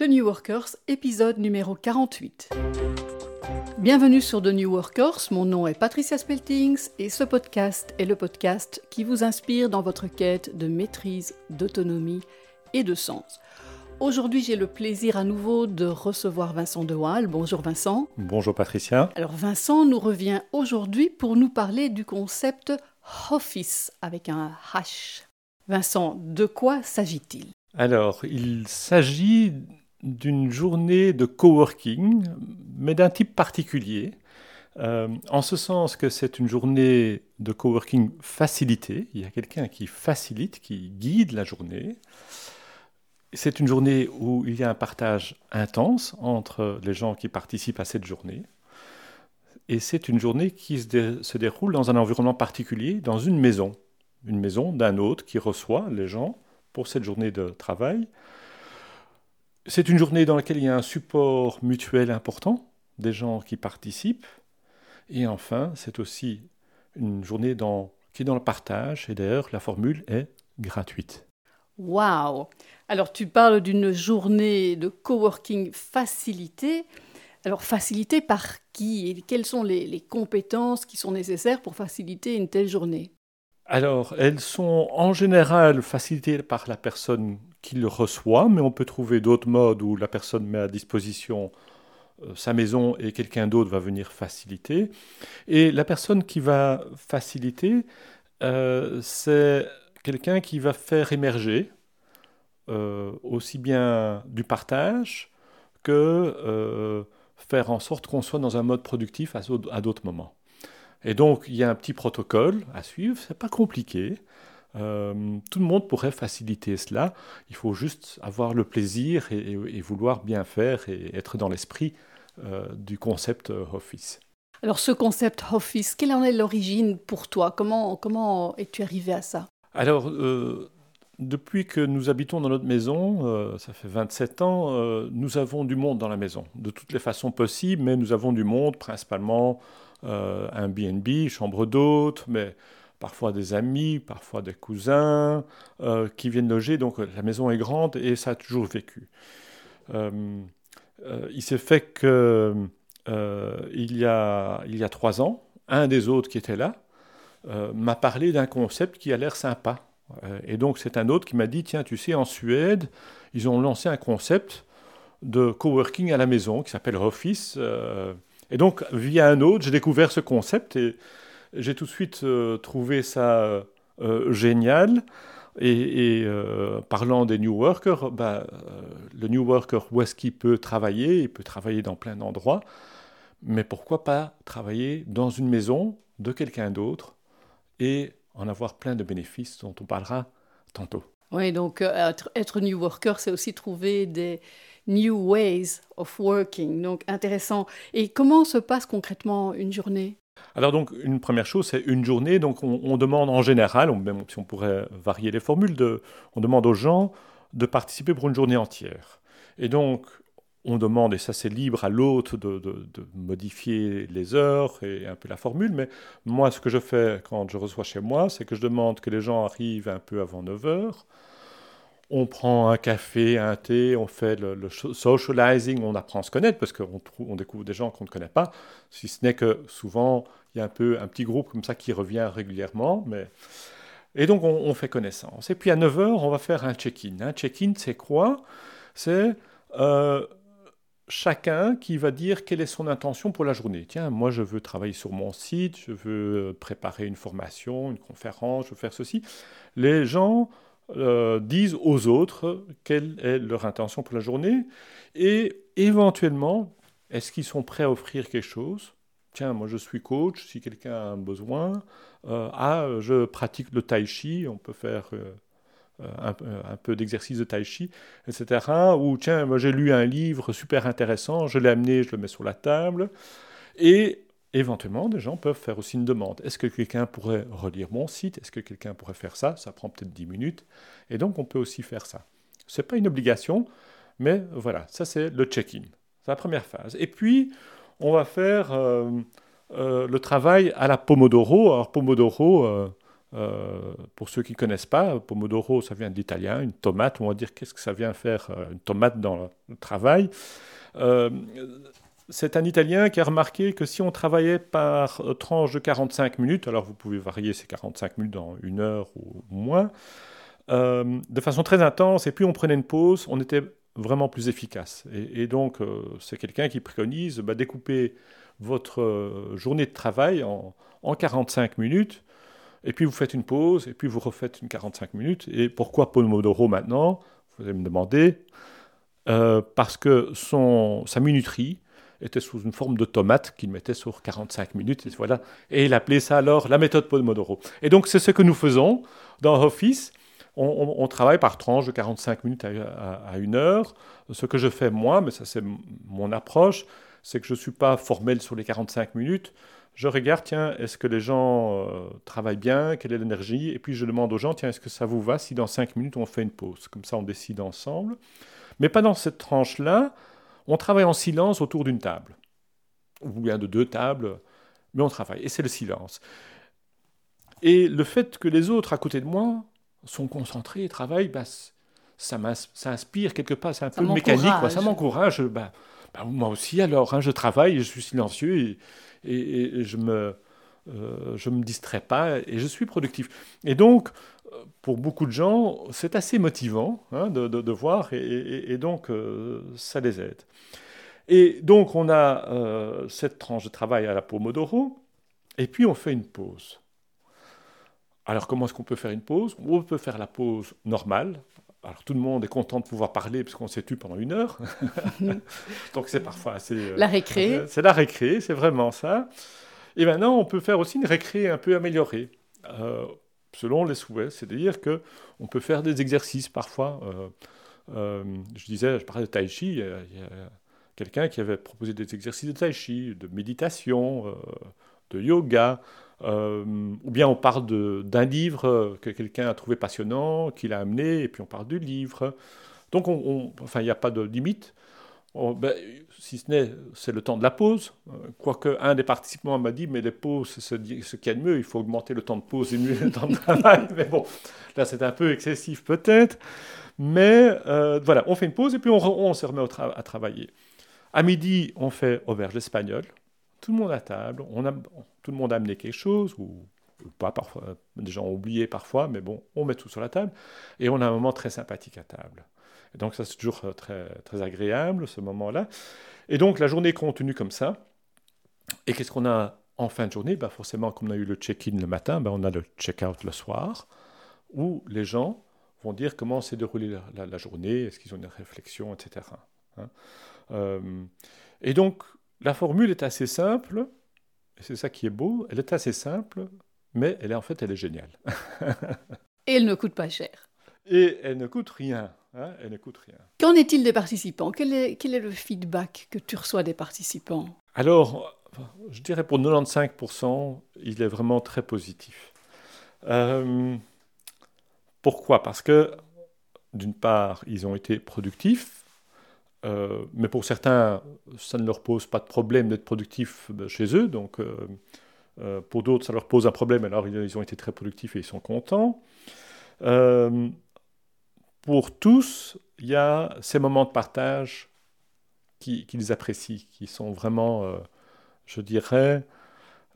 The New Workers, épisode numéro 48. Bienvenue sur The New Workers, mon nom est Patricia Speltings et ce podcast est le podcast qui vous inspire dans votre quête de maîtrise, d'autonomie et de sens. Aujourd'hui, j'ai le plaisir à nouveau de recevoir Vincent De Waal. Bonjour Vincent. Bonjour Patricia. Alors Vincent nous revient aujourd'hui pour nous parler du concept Office avec un H. Vincent, de quoi s'agit-il? Alors, il s'agit d'une journée de coworking, mais d'un type particulier, euh, en ce sens que c'est une journée de coworking facilitée. Il y a quelqu'un qui facilite, qui guide la journée. C'est une journée où il y a un partage intense entre les gens qui participent à cette journée. Et c'est une journée qui se, se déroule dans un environnement particulier, dans une maison. Une maison d'un autre qui reçoit les gens pour cette journée de travail c'est une journée dans laquelle il y a un support mutuel important des gens qui participent. Et enfin, c'est aussi une journée qui est dans le partage. Et d'ailleurs, la formule est gratuite. Waouh Alors, tu parles d'une journée de coworking facilitée. Alors, facilitée par qui et quelles sont les compétences qui sont nécessaires pour faciliter une telle journée? Alors, elles sont en général facilitées par la personne qui le reçoit, mais on peut trouver d'autres modes où la personne met à disposition euh, sa maison et quelqu'un d'autre va venir faciliter. Et la personne qui va faciliter, euh, c'est quelqu'un qui va faire émerger euh, aussi bien du partage que faire en sorte qu'on soit dans un mode productif à d'autres moments. Et donc, il y a un petit protocole à suivre, c'est pas compliqué. Euh, tout le monde pourrait faciliter cela. Il faut juste avoir le plaisir et, vouloir bien faire et être dans l'esprit euh, du concept Office. Alors ce concept Office, quelle en est l'origine pour toi? Comment, comment es-tu arrivé à ça? Alors, euh, depuis que nous habitons dans notre maison, ça fait 27 ans, nous avons du monde dans la maison, de toutes les façons possibles, mais nous avons du monde principalement euh, un BNB, chambre d'hôte, mais parfois des amis, parfois des cousins euh, qui viennent loger. Donc la maison est grande et ça a toujours vécu. Euh, il s'est fait que il, y a, il y a trois ans, un des autres qui était là m'a parlé d'un concept qui a l'air sympa. et donc c'est un autre qui m'a dit, tiens, tu sais, en Suède, ils ont lancé un concept de coworking à la maison qui s'appelle Office. Et donc, via un autre, j'ai découvert ce concept et j'ai tout de suite euh, trouvé ça euh, génial. Et, euh, parlant des New Workers, bah, le New Worker, où est-ce qu'il peut travailler? Il peut travailler dans plein d'endroits. Mais pourquoi pas travailler dans une maison de quelqu'un d'autre et en avoir plein de bénéfices dont on parlera tantôt. Oui, donc être New Worker, c'est aussi trouver des, New Ways of Working. Donc intéressant. Et comment se passe concrètement une journée? Alors donc une première chose, c'est une journée. Donc on, demande en général, même si on pourrait varier les formules, on demande aux gens de participer pour une journée entière. Et donc on demande, et ça c'est libre à de, de, modifier les heures et un peu la formule, mais moi ce que je fais quand je reçois chez moi, c'est que je demande que les gens arrivent un peu avant 9 heures on prend un café, un thé, on fait le, socializing, on apprend à se connaître parce qu'on on découvre des gens qu'on ne connaît pas, si ce n'est que souvent un peu un petit groupe comme ça qui revient régulièrement. Mais... Et donc on, fait connaissance. Et puis à 9h, on va faire un check-in. Un check-in, c'est quoi? C'est euh, chacun qui va dire quelle est son intention pour la journée. Tiens, moi je veux travailler sur mon site, je veux préparer une formation, une conférence, je veux faire ceci. Les gens euh, disent aux autres quelle est leur intention pour la journée et éventuellement, est-ce qu'ils sont prêts à offrir quelque chose? Tiens, moi je suis coach, si quelqu'un a un besoin, euh, ah, je pratique le tai chi, on peut faire euh, un, un, peu d'exercice de tai chi, etc. Ou tiens, moi j'ai lu un livre super intéressant, je l'ai amené, je le mets sur la table. Et Éventuellement, des gens peuvent faire aussi une demande. Est-ce que quelqu'un pourrait relire mon site? Est-ce que quelqu'un pourrait faire ça? Ça prend peut-être 10 minutes. Et donc, on peut aussi faire ça. Ce n'est pas une obligation, mais voilà, ça c'est le check-in. C'est la première phase. Et puis, on va faire euh, euh, le travail à la Pomodoro. Alors, Pomodoro, euh, pour ceux qui ne connaissent pas, Pomodoro, ça vient de une tomate. On va dire qu'est-ce que ça vient faire, une tomate dans le travail? c'est un Italien qui a remarqué que si on travaillait par tranche de 45 minutes, alors vous pouvez varier ces 45 minutes dans une heure ou moins, de façon très intense, et puis on prenait une pause, on était vraiment plus efficace. Et, donc, euh, c'est quelqu'un qui préconise bah, découper votre euh, journée de travail en, 45 minutes, et puis vous faites une pause, et puis vous refaites une 45 minutes. Et pourquoi Pomodoro maintenant? Vous allez me demander. Euh, parce que son, sa minuterie était sous une forme de tomate qu'il mettait sur 45 minutes. Et, voilà. et il appelait ça alors la méthode Pomodoro. Et donc, c'est ce que nous faisons dans Office on, travaille par tranche de 45 minutes à, une heure. Ce que je fais moi, mais ça c'est mon approche, c'est que je ne suis pas formel sur les 45 minutes. Je regarde, tiens, est-ce que les gens euh, travaillent bien, quelle est l'énergie, et puis je demande aux gens, tiens, est-ce que ça vous va si dans 5 minutes on fait une pause? Comme ça on décide ensemble. Mais pas dans cette tranche-là, on travaille en silence autour d'une table, ou bien de deux tables, mais on travaille, et c'est le silence. Et le fait que les autres à côté de moi sont concentrés et travaillent, bah, ça, ça, inspire quelque part, c'est un peu mécanique, quoi. ça m'encourage. Bah, bah, moi aussi, alors, hein, je travaille, je suis silencieux et, et, je me, euh, je me distrais pas et je suis productif. Et donc, pour beaucoup de gens, c'est assez motivant hein, de, de, voir et, donc euh, ça les aide. Et donc, on a euh, cette tranche de travail à la Pomodoro et puis on fait une pause. Alors comment est-ce qu'on peut faire une pause? On peut faire la pause normale. Alors tout le monde est content de pouvoir parler puisqu'on s'est tu pendant une heure. Donc c'est parfois assez... Euh, la récré. Euh, c'est la récré, c'est vraiment ça. Et maintenant, on peut faire aussi une récré un peu améliorée, euh, selon les souhaits. C'est-à-dire que on peut faire des exercices parfois. je disais, je parlais de tai chi. Il y a, quelqu'un qui avait proposé des exercices de tai chi, de méditation, de yoga. Euh, ou bien on parle d'un livre que quelqu'un a trouvé passionnant, qu'il a amené, et puis on parle du livre. Donc, on, enfin, il n'y a pas de limite. Ben, si ce n'est, c'est le temps de la pause. Euh, quoique un des participants m'a dit, mais les pauses, c'est ce qu'il y a de mieux, il faut augmenter le temps de pause et mieux le temps de travail. Mais bon, là, c'est un peu excessif peut-être. Mais euh, voilà, on fait une pause et puis on, on se remet à travailler. À midi, on fait auberge espagnole tout le monde à table, on a, tout le monde a amené quelque chose, ou, pas parfois, des gens ont oublié parfois, mais bon, on met tout sur la table, et on a un moment très sympathique à table. Donc ça, c'est toujours euh, très, très agréable, ce moment-là. Et donc la journée continue comme ça. Et qu'est-ce qu'on a en fin de journée? Ben Forcément, comme on a eu le check-in le matin, ben on a le check-out le soir, où les gens vont dire comment s'est déroulée la, journée, est-ce qu'ils ont des réflexions, etc. Hein. Euh, et donc, la formule est assez simple, et c'est ça qui est beau, elle est assez simple, mais elle est, en fait, elle est géniale. et elle ne coûte pas cher. Et elle ne coûte rien. Hein, elle ne coûte rien. Qu'en est-il des participants? Quel est, quel est le feedback que tu reçois des participants? Alors, je dirais pour 95%, il est vraiment très positif. Euh, pourquoi? Parce que, d'une part, ils ont été productifs, euh, mais pour certains, ça ne leur pose pas de problème d'être productifs euh, chez eux. Donc, euh, pour d'autres, ça leur pose un problème. Alors, ils ont été très productifs et ils sont contents. pour tous, il y a ces moments de partage qu'ils apprécient, qui sont vraiment, je dirais,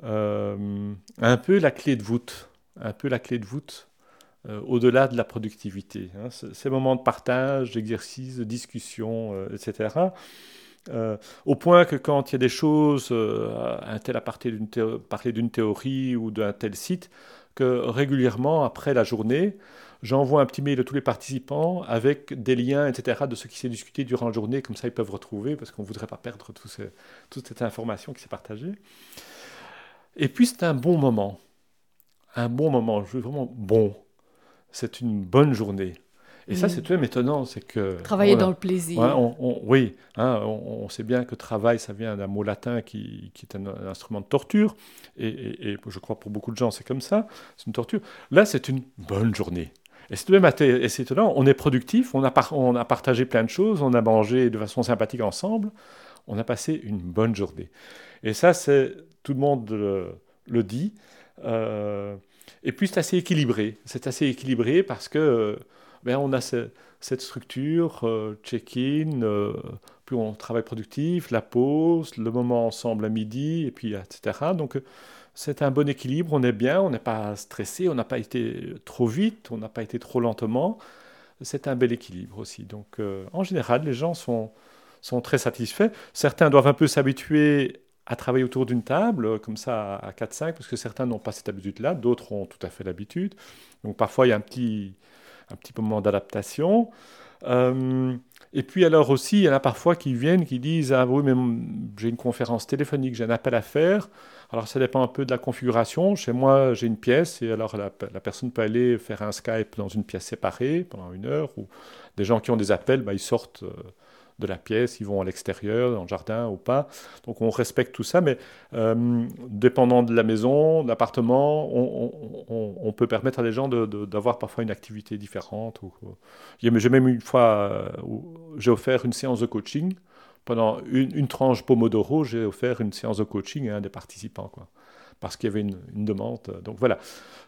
un peu la clé de voûte. Un peu la clé de voûte euh, au-delà de la productivité. Hein. Ces moments de partage, d'exercice, de discussion, euh, etc. Euh, au point que quand il y a des choses, un tel a d'une théorie ou d'un tel site, que régulièrement, après la journée, j'envoie un petit mail à tous les participants avec des liens, etc., de ce qui s'est discuté durant la journée, comme ça ils peuvent retrouver, parce qu'on ne voudrait pas perdre toute cette information qui s'est partagée. Et puis c'est un bon moment. Un bon moment, je veux vraiment bon c'est une bonne journée. Et ça, mm. c'est tout même étonnant, c'est que... Travailler dans le plaisir. oui, hein, on, sait bien que travail, ça vient d'un mot latin qui, est un, instrument de torture, et, je crois pour beaucoup de gens, c'est comme ça, c'est une torture. Là, c'est une bonne journée. Et c'est tout même étonnant, on est productif, on a, on a partagé plein de choses, on a mangé de façon sympathique ensemble, on a passé une bonne journée. Et ça, c'est tout le monde le, dit. Euh, et puis c'est assez équilibré. C'est assez équilibré parce que ben, on a cette structure, check-in, puis on travaille productif, la pause, le moment ensemble à midi, et puis etc. Donc c'est un bon équilibre, on est bien, on n'est pas stressé, on n'a pas été trop vite, on n'a pas été trop lentement. C'est un bel équilibre aussi. Donc euh, en général, les gens sont, sont très satisfaits. Certains doivent un peu s'habituer à travailler autour d'une table, comme ça à 4-5, parce que certains n'ont pas cette habitude-là, d'autres ont tout à fait l'habitude. Donc parfois, il y a un petit, un petit moment d'adaptation. Euh, et puis alors aussi, il y en a parfois qui viennent, qui disent Ah oui, mais j'ai une conférence téléphonique, j'ai un appel à faire. Alors ça dépend un peu de la configuration. Chez moi, j'ai une pièce et alors la, personne peut aller faire un Skype dans une pièce séparée pendant une heure. Ou des gens qui ont des appels, bah, ils sortent. Euh, de la pièce, ils vont à l'extérieur, dans le jardin ou pas. Donc on respecte tout ça, mais euh, dépendant de la maison, de l'appartement, on, peut permettre à des gens d'avoir parfois une activité différente. J'ai même une fois, euh, j'ai offert une séance de coaching. Pendant une, tranche Pomodoro, j'ai offert une séance de coaching à un des participants. Parce qu'il y avait une, demande. Donc voilà,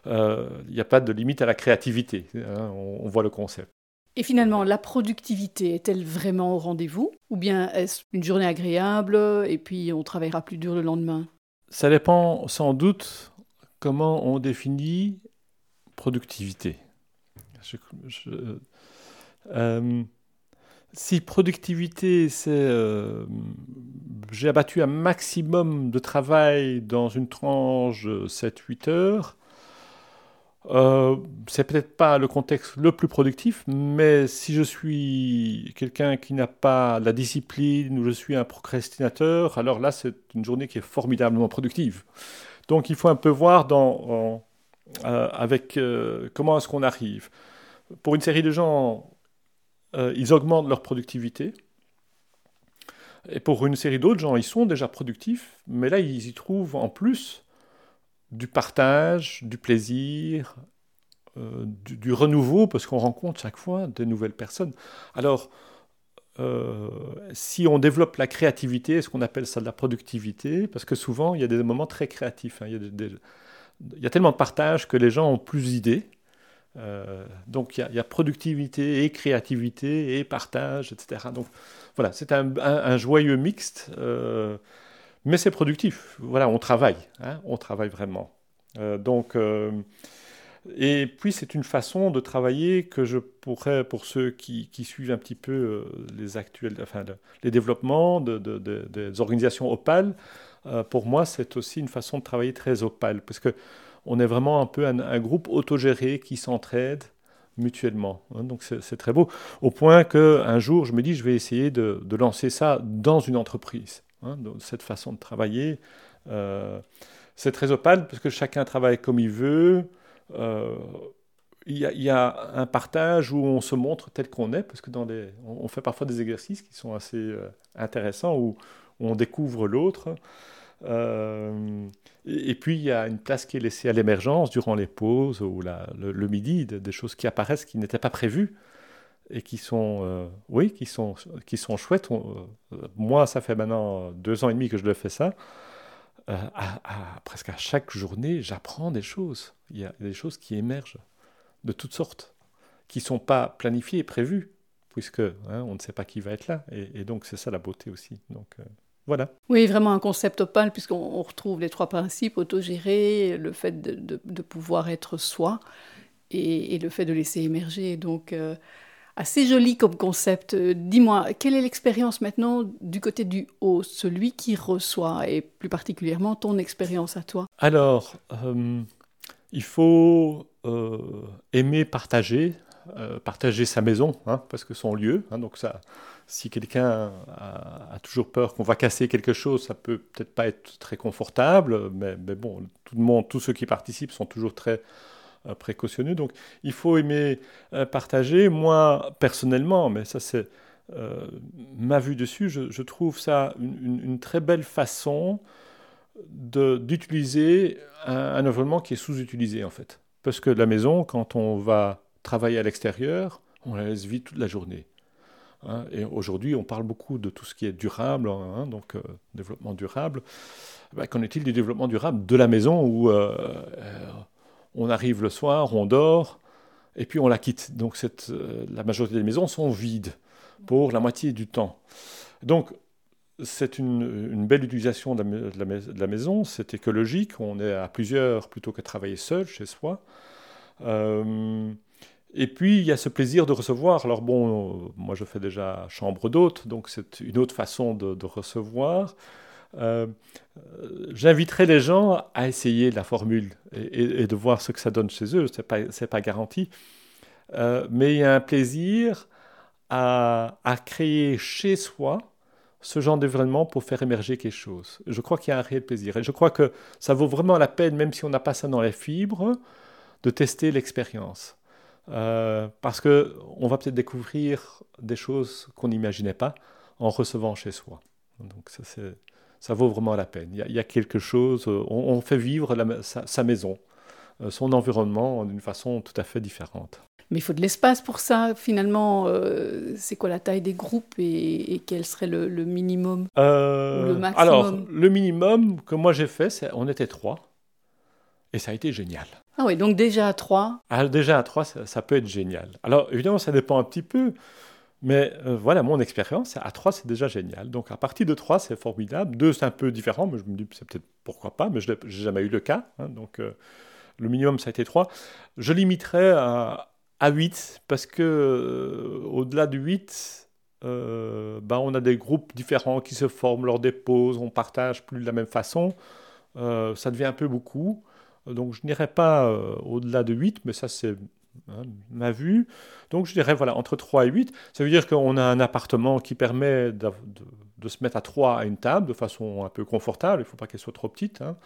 euh, il n'y a pas de limite à la créativité, hein, on, voit le concept. Et finalement, la productivité est-elle vraiment au rendez-vous Ou bien est-ce une journée agréable et puis on travaillera plus dur le lendemain? Ça dépend sans doute comment on définit productivité. Euh, si productivité, c'est euh, j'ai abattu un maximum de travail dans une tranche 7-8 heures, euh, c'est peut-être pas le contexte le plus productif, mais si je suis quelqu'un qui n'a pas la discipline ou je suis un procrastinateur, alors là, c'est une journée qui est formidablement productive. Donc il faut un peu voir euh, avec euh, comment est-ce qu'on arrive. Pour une série de gens, ils augmentent leur productivité. Et pour une série d'autres gens, ils sont déjà productifs, mais là, ils y trouvent en plus du partage, du plaisir, euh, du, renouveau, parce qu'on rencontre chaque fois de nouvelles personnes. Alors, euh, si on développe la créativité, ce qu'on appelle ça de la productivité, parce que souvent, il y a des moments très créatifs. Hein. il, y a tellement de partage que les gens ont plus d'idées. Euh, donc il y, a, productivité et créativité et partage, etc. Donc voilà, c'est un, joyeux mixte mais c'est productif. Voilà, on travaille, hein, on travaille vraiment. Euh, donc, euh, et puis c'est une façon de travailler que je pourrais, pour ceux qui, suivent un petit peu euh, les actuels, enfin les développements de, des organisations opales, pour moi c'est aussi une façon de travailler très opale, parce que on est vraiment un peu un, groupe autogéré qui s'entraide mutuellement. Hein. donc c'est très beau, au point qu'un jour je me dis je vais essayer de lancer ça dans une entreprise. Hein, cette façon de travailler. Euh, c'est très opale parce que chacun travaille comme il veut. Euh, il y, a un partage où on se montre tel qu'on est, parce que dans les, on, fait parfois des exercices qui sont assez euh, intéressants où, on découvre l'autre. et, puis il y a une place qui est laissée à l'émergence durant les pauses ou le, midi, des choses qui apparaissent qui n'étaient pas prévues et qui sont, euh, oui, qui sont, qui sont chouettes. Euh, moi, ça fait maintenant deux ans et demi que je le fais ça. Euh, presque à chaque journée, j'apprends des choses. Il y a des choses qui émergent de toutes sortes, qui ne sont pas planifiées et prévues, puisque hein, on ne sait pas qui va être là. Et, donc, c'est ça la beauté aussi. Donc, voilà. Oui, vraiment un concept opal, puisqu'on retrouve les trois principes autogéré, le fait de, de, pouvoir être soi et, et, le fait de laisser émerger. Donc, assez joli comme concept. Euh, dis-moi, quelle est l'expérience maintenant du côté du haut, celui qui reçoit, et plus particulièrement ton expérience à toi? Alors, euh, il faut euh, aimer partager, partager sa maison, hein, parce que son lieu, hein, donc ça, si quelqu'un a, toujours peur qu'on va casser quelque chose, ça peut peut-être pas être très confortable, mais, bon, tout le monde, tous ceux qui participent sont toujours très précautionneux. Donc il faut aimer euh, partager. Moi, personnellement, mais ça c'est euh, ma vue dessus, je, trouve ça une, très belle façon d'utiliser un, environnement qui est sous-utilisé en fait. Parce que la maison, quand on va travailler à l'extérieur, on la laisse vide toute la journée. Hein. et aujourd'hui, on parle beaucoup de tout ce qui est durable, hein, donc développement durable. Ben, qu'en est-il du développement durable de la maison on arrive le soir, on dort, et puis on la quitte. Donc cette, la majorité des maisons sont vides pour la moitié du temps. Donc c'est une, belle utilisation de la, maison, c'est écologique, on est à plusieurs plutôt que travailler seul chez soi. Euh, et puis il y a ce plaisir de recevoir. Alors bon, moi je fais déjà chambre d'hôte, donc c'est une autre façon de, recevoir. Euh, j'inviterai les gens à essayer la formule et, de voir ce que ça donne chez eux. Ce n'est pas, pas, garanti. Euh, mais il y a un plaisir à, créer chez soi ce genre d'événement pour faire émerger quelque chose. Je crois qu'il y a un réel plaisir. Et je crois que ça vaut vraiment la peine, même si on n'a pas ça dans les fibres, de tester l'expérience. Euh, parce qu'on va peut-être découvrir des choses qu'on n'imaginait pas en recevant chez soi. Donc ça, ça vaut vraiment la peine. Il y a, quelque chose, on, fait vivre sa, maison, euh, son environnement d'une façon tout à fait différente. Mais il faut de l'espace pour ça. Finalement, euh, c'est quoi la taille des groupes et, quel serait le, minimum euh, le maximum? Alors, le minimum que moi j'ai fait, c'est on était trois. Et ça a été génial. Ah oui, donc déjà à trois ah, Déjà à trois, ça, peut être génial. Alors, évidemment, ça dépend un petit peu. Mais euh, voilà, mon expérience, à trois, c'est déjà génial. Donc, à partir de trois, c'est formidable. Deux, c'est un peu différent, mais je me dis, c'est peut-être pourquoi pas, mais je n'ai jamais eu le cas. Hein. donc, le minimum, ça a été trois. Je limiterais à, à 8 parce que euh, au-delà du 8, euh, ben, on a des groupes différents qui se forment lors des pauses, on partage plus de la même façon. Euh, ça devient un peu beaucoup. Donc je n'irai pas au-delà de 8, mais ça c'est hein, ma vue. Donc je dirais voilà, entre 3 et 8. Ça veut dire qu'on a un appartement qui permet de, se mettre à 3 à une table de façon un peu confortable. Il ne faut pas qu'elle soit trop petite. Hein.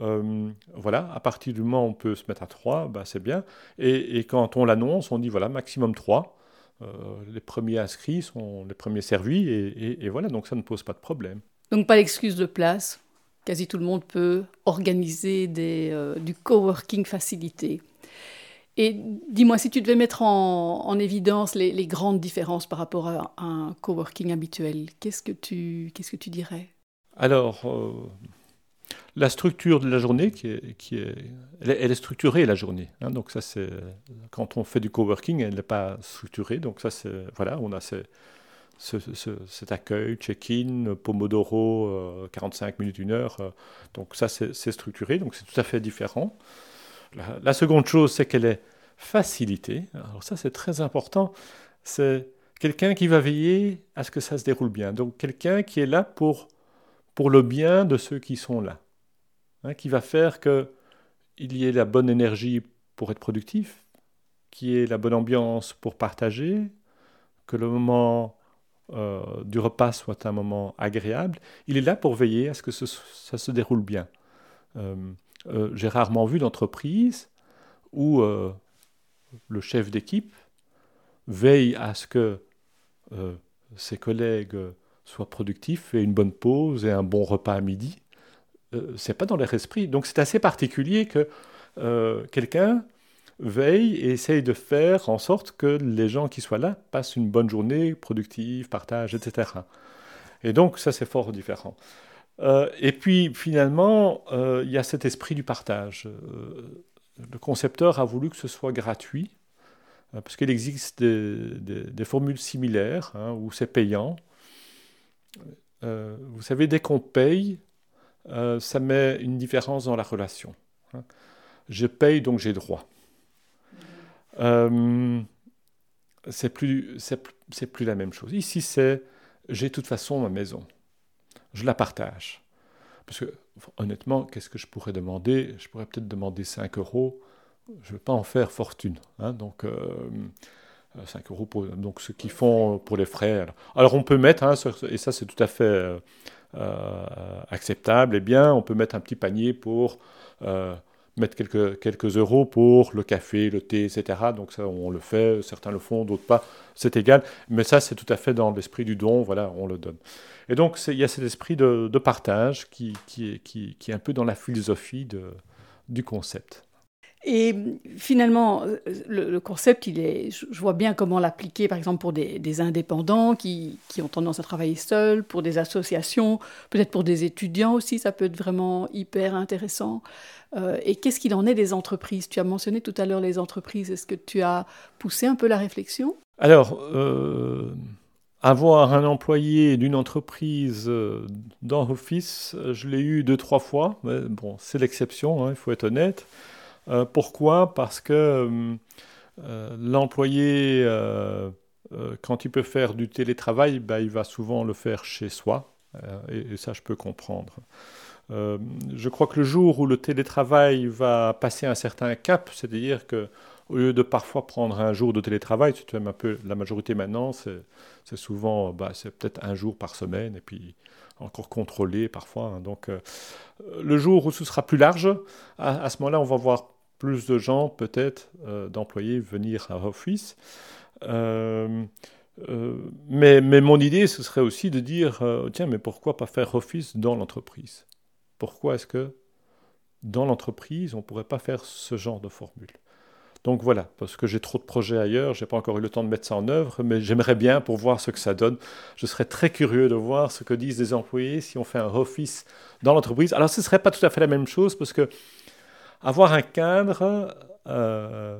Euh, voilà, à partir du moment où on peut se mettre à 3, bah, c'est bien. Et, quand on l'annonce, on dit voilà, maximum 3. Euh, les premiers inscrits sont les premiers servis, et, voilà, donc ça ne pose pas de problème. Donc pas l'excuse de place. Quasi tout le monde peut organiser euh, du coworking facilité. Et dis-moi, si tu devais mettre en, évidence les, grandes différences par rapport à un coworking habituel, qu'est-ce que tu, qu'est-ce que tu dirais? Alors, la structure de la journée, qui est, elle, est, structurée la journée. Hein. donc ça, c'est quand on fait du coworking, elle n'est pas structurée. Donc ça, c'est voilà, on a ce, cet accueil, check-in, Pomodoro, 45 euh, minutes, une heure. Euh. donc ça, c'est structuré. Donc c'est tout à fait différent. La, seconde chose, c'est qu'elle est facilitée. Alors ça, c'est très important. C'est quelqu'un qui va veiller à ce que ça se déroule bien. Donc quelqu'un qui est là pour pour le bien de ceux qui sont là. Hein, qui va faire qu'il y ait la bonne énergie pour être productif, qu'il y ait la bonne ambiance pour partager, que le moment euh, du repas soit un moment agréable. Il est là pour veiller à ce que ça se déroule bien. Euh, euh, j'ai rarement vu d'entreprise où le chef d'équipe veille à ce que ses collègues soient productifs, aient une bonne pause et un bon repas à midi. Euh, c'est pas dans leur esprit. Donc c'est assez particulier que euh, quelqu'un veille et essaye de faire en sorte que les gens qui soient là passent une bonne journée, productive, partagent, etc. Et donc ça c'est fort différent. Euh, et puis finalement, il y a cet esprit du partage. le concepteur a voulu que ce soit gratuit, parce qu'il existe des, formules similaires hein, où c'est payant. vous savez, dès qu'on paye, euh, ça met une différence dans la relation. Hein. Je paye, donc j'ai droit. Euh, c'est plus, plus la même chose. Ici, c'est j'ai de toute façon ma maison. Je la partage. Parce que, honnêtement, qu'est-ce que je pourrais demander? Je pourrais peut-être demander 5 euros. Je ne veux pas en faire fortune. Hein. donc, 5 euh, euros pour donc, ce qu'ils font pour les frais. Alors, on peut mettre, hein, et ça, c'est tout à fait euh, acceptable, eh bien, on peut mettre un petit panier pour euh, mettre quelques, quelques euros pour le café, le thé, etc. Donc ça, on le fait, certains le font, d'autres pas, c'est égal. Mais ça, c'est tout à fait dans l'esprit du don, voilà, on le donne. Et donc, il y a cet esprit de, partage qui, qui, qui, qui, est un peu dans la philosophie de, du concept. Et finalement, le, concept, il est, je vois bien comment l'appliquer, par exemple, pour des, indépendants qui, ont tendance à travailler seuls, pour des associations, peut-être pour des étudiants aussi, ça peut être vraiment hyper intéressant. Euh, et qu'est-ce qu'il en est des entreprises? Tu as mentionné tout à l'heure les entreprises. Est-ce que tu as poussé un peu la réflexion? Alors, euh, avoir un employé d'une entreprise euh, dans Office, je l'ai eu deux, trois fois. Mais bon, c'est l'exception, hein, il faut être honnête. Pourquoi? Parce que l'employé, quand il peut faire du télétravail, bah, il va souvent le faire chez soi. et, ça, je peux comprendre. Euh, je crois que le jour où le télétravail va passer un certain cap, c'est-à-dire que au lieu de parfois prendre un jour de télétravail, c'est un peu la majorité maintenant, c'est souvent, bah, c'est peut-être un jour par semaine, et puis encore contrôlé parfois. Hein. Donc, euh, le jour où ce sera plus large, à, ce moment-là, on va voir plus de gens, peut-être, euh, d'employés venir à Office. mais, mais, mon idée, ce serait aussi de dire, tiens, mais pourquoi pas faire Office dans l'entreprise? Pourquoi est-ce que dans l'entreprise, on ne pourrait pas faire ce genre de formule? Donc voilà, parce que j'ai trop de projets ailleurs, je n'ai pas encore eu le temps de mettre ça en œuvre, mais j'aimerais bien pour voir ce que ça donne. Je serais très curieux de voir ce que disent les employés si on fait un office dans l'entreprise. Alors ce ne serait pas tout à fait la même chose, parce que avoir un cadre euh,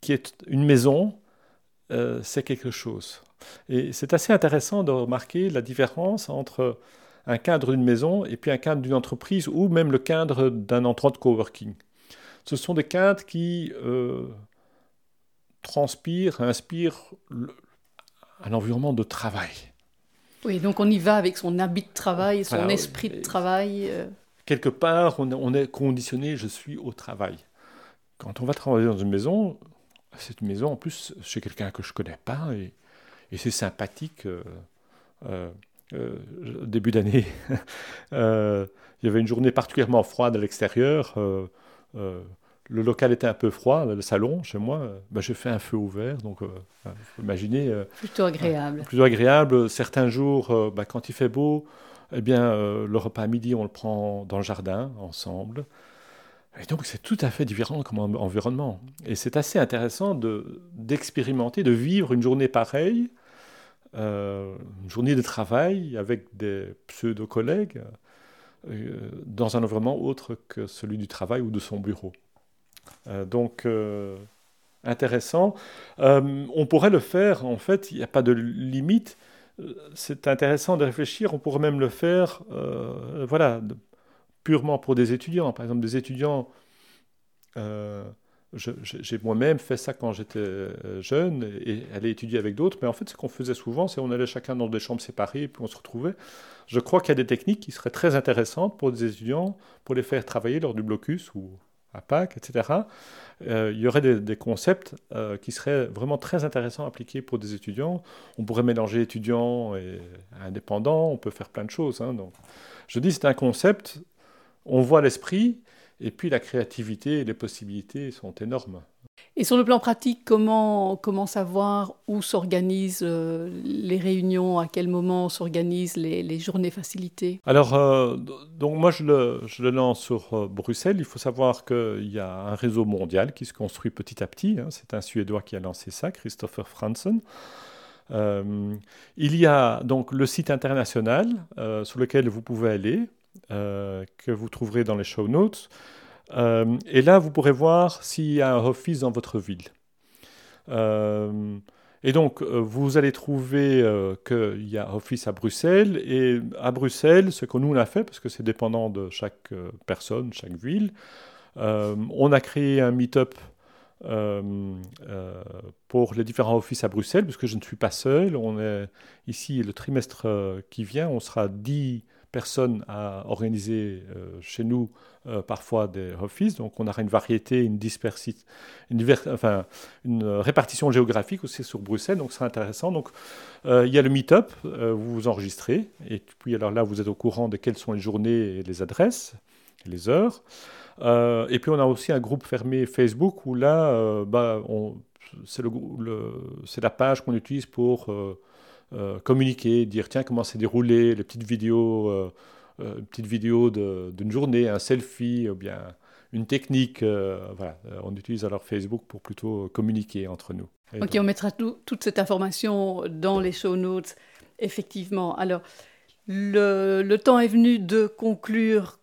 qui est une maison, euh, c'est quelque chose. Et c'est assez intéressant de remarquer la différence entre un cadre d'une maison et puis un cadre d'une entreprise ou même le cadre d'un endroit de coworking. Ce sont des cadres qui euh, transpirent, inspirent un environnement de travail. Oui, donc on y va avec son habit de travail, son esprit de travail. Euh. Quelque part, on, est conditionné, je suis au travail. Quand on va travailler dans une maison, c'est une maison en plus chez quelqu'un que je ne connais pas et, c'est sympathique. Euh, euh, début d'année, euh, il y avait une journée particulièrement froide à l'extérieur. Euh, le local était un peu froid, le salon chez moi. Ben, j'ai fait un feu ouvert, donc imaginez. plutôt agréable. plutôt agréable. Certains jours, ben, quand il fait beau, eh bien, le repas à midi, on le prend dans le jardin ensemble. Et donc, c'est tout à fait différent comme environnement. Et c'est assez intéressant d'expérimenter, de vivre une journée pareille euh, une journée de travail avec des pseudo-collègues euh, dans un environnement autre que celui du travail ou de son bureau. Euh, donc, intéressant. on pourrait le faire, en fait, il n'y a pas de limite. C'est intéressant de réfléchir, on pourrait même le faire, voilà, purement pour des étudiants. Par exemple, des étudiants j'ai moi-même fait ça quand j'étais euh, jeune et, aller étudier avec d'autres, mais en fait, ce qu'on faisait souvent, c'est on allait chacun dans des chambres séparées, puis on se retrouvait. Je crois qu'il y a des techniques qui seraient très intéressantes pour des étudiants, pour les faire travailler lors du blocus ou à Pâques, etc. Euh, il y aurait des, concepts euh, qui seraient vraiment très intéressants à appliquer pour des étudiants. On pourrait mélanger étudiants et indépendants, on peut faire plein de choses. Hein, donc. Je dis c'est un concept, on voit l'esprit, et puis la créativité et les possibilités sont énormes. Et sur le plan pratique, comment, comment savoir où s'organisent euh, les réunions, à quel moment s'organisent les, journées facilitées? Alors, euh, donc moi je le, je le lance sur euh, Bruxelles. Il faut savoir qu'il y a un réseau mondial qui se construit petit à petit. Hein. C'est un Suédois qui a lancé ça, Christopher Franzen. il y a donc le site international sur lequel vous pouvez aller que vous trouverez dans les show notes. Euh, et là, vous pourrez voir s'il y a un office dans votre ville. Euh, et donc, vous allez trouver qu'il y a office à Bruxelles. Et à Bruxelles, ce que nous on a fait, parce que c'est dépendant de chaque personne, chaque ville, on a créé un meet-up pour les différents offices à Bruxelles, parce que je ne suis pas seul. On est ici le trimestre qui vient, on sera 10 personnes à organiser euh, chez nous euh, parfois des offices. Donc on aura une variété, une une, une répartition géographique aussi sur Bruxelles. Donc c'est intéressant. Donc euh, il y a le meet-up, vous vous enregistrez. Et puis alors là, vous êtes au courant de quelles sont les journées et les adresses, les heures. et puis on a aussi un groupe fermé Facebook où là, bah, c'est la page qu'on utilise pour euh, communiquer, dire tiens comment s'est déroulé, les petites vidéos, euh, euh, une petite vidéo d'une journée, un selfie, ou bien une technique. voilà, on utilise alors Facebook pour plutôt communiquer entre nous. ok, on mettra toute cette information dans les show notes, effectivement. Alors, le, le temps est venu de conclure.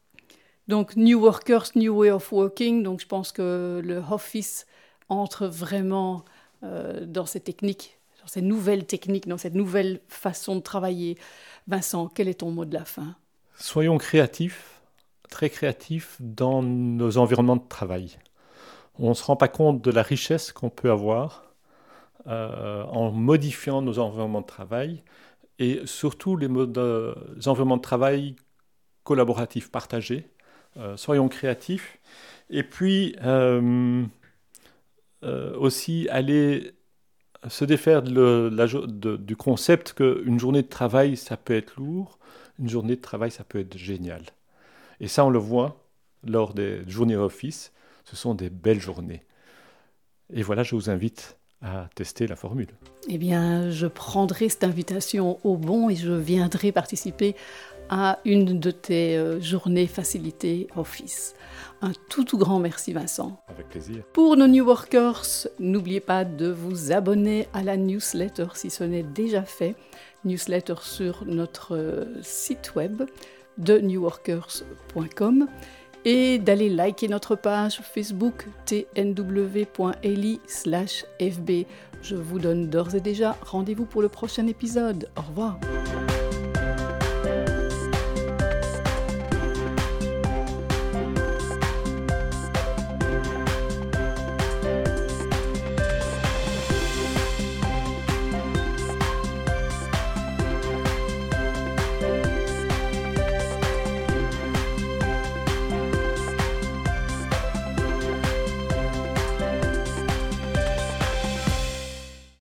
Donc, New Workers, New Way of Working. Donc, je pense que le Office entre vraiment dans ces techniques ces nouvelles techniques, dans cette nouvelle façon de travailler. Vincent, quel est ton mot de la fin? Soyons créatifs, très créatifs dans nos environnements de travail. On ne se rend pas compte de la richesse qu'on peut avoir euh, en modifiant nos environnements de travail et surtout les, euh, environnements de travail collaboratifs, partagés. Euh, soyons créatifs. Et puis aussi aller se défaire du concept qu'une journée de travail, ça peut être lourd, une journée de travail, ça peut être génial. Et ça, on le voit lors des journées office, ce sont des belles journées. Et voilà, je vous invite à tester la formule. Eh bien, je prendrai cette invitation au bon et je viendrai participer à une de tes euh, journées facilitées Office. Un tout tout grand merci Vincent. Avec plaisir. Pour nos New Workers, n'oubliez pas de vous abonner à la newsletter si ce n'est déjà fait. Newsletter sur notre euh, site web de newworkers.com et d'aller liker notre page Facebook tnw.eli fb. Je vous donne d'ores et déjà rendez-vous pour le prochain épisode. Au revoir.